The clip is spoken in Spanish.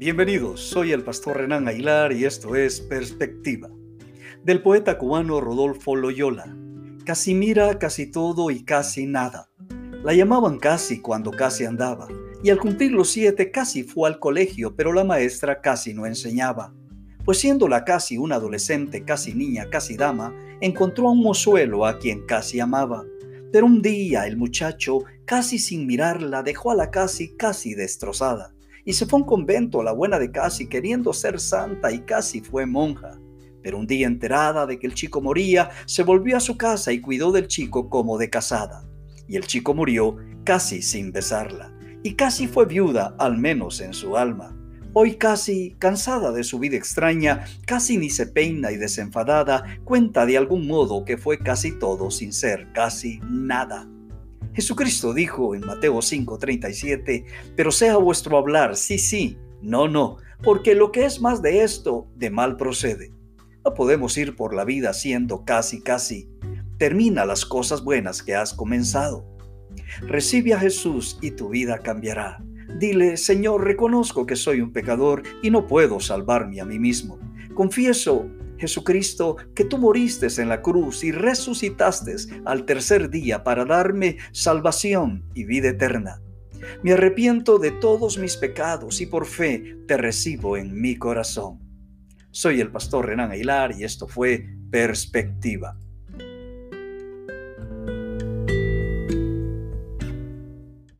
Bienvenidos, soy el pastor Renan Aguilar y esto es Perspectiva. Del poeta cubano Rodolfo Loyola. Casi mira casi todo y casi nada. La llamaban casi cuando casi andaba, y al cumplir los siete casi fue al colegio, pero la maestra casi no enseñaba. Pues siendo la casi una adolescente, casi niña, casi dama, encontró a un mozuelo a quien casi amaba. Pero un día el muchacho, casi sin mirarla, dejó a la casi casi destrozada y se fue a un convento, la buena de Casi, queriendo ser santa y casi fue monja. Pero un día enterada de que el chico moría, se volvió a su casa y cuidó del chico como de casada. Y el chico murió casi sin besarla, y casi fue viuda, al menos en su alma. Hoy casi, cansada de su vida extraña, casi ni se peina y desenfadada, cuenta de algún modo que fue casi todo sin ser casi nada. Jesucristo dijo en Mateo 5:37, pero sea vuestro hablar, sí, sí, no, no, porque lo que es más de esto, de mal procede. No podemos ir por la vida siendo casi, casi. Termina las cosas buenas que has comenzado. Recibe a Jesús y tu vida cambiará. Dile, Señor, reconozco que soy un pecador y no puedo salvarme a mí mismo. Confieso Jesucristo, que tú moriste en la cruz y resucitaste al tercer día para darme salvación y vida eterna. Me arrepiento de todos mis pecados y por fe te recibo en mi corazón. Soy el pastor Renan Aguilar y esto fue Perspectiva.